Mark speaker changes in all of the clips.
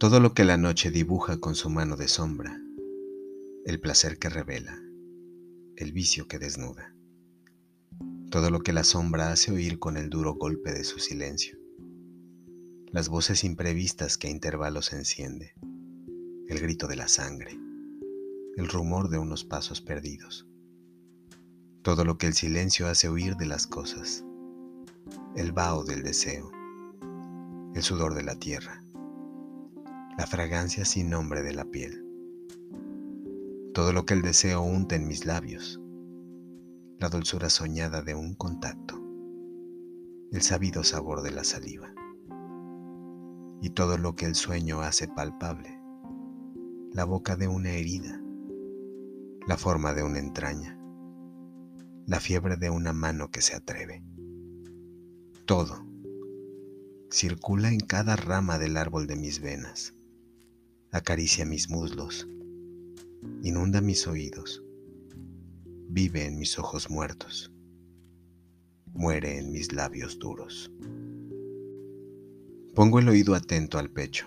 Speaker 1: Todo lo que la noche dibuja con su mano de sombra, el placer que revela, el vicio que desnuda. Todo lo que la sombra hace oír con el duro golpe de su silencio. Las voces imprevistas que a intervalos enciende, el grito de la sangre, el rumor de unos pasos perdidos. Todo lo que el silencio hace oír de las cosas, el vaho del deseo, el sudor de la tierra, la fragancia sin nombre de la piel, todo lo que el deseo unta en mis labios, la dulzura soñada de un contacto, el sabido sabor de la saliva, y todo lo que el sueño hace palpable, la boca de una herida, la forma de una entraña, la fiebre de una mano que se atreve. Todo circula en cada rama del árbol de mis venas, acaricia mis muslos, inunda mis oídos, vive en mis ojos muertos, muere en mis labios duros. Pongo el oído atento al pecho,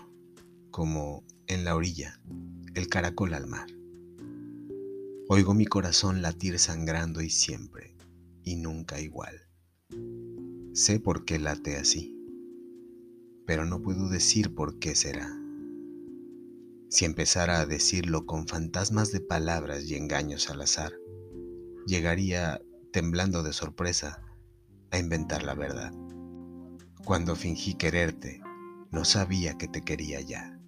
Speaker 1: como en la orilla, el caracol al mar. Oigo mi corazón latir sangrando y siempre, y nunca igual. Sé por qué late así, pero no puedo decir por qué será. Si empezara a decirlo con fantasmas de palabras y engaños al azar, llegaría, temblando de sorpresa, a inventar la verdad. Cuando fingí quererte, no sabía que te quería ya.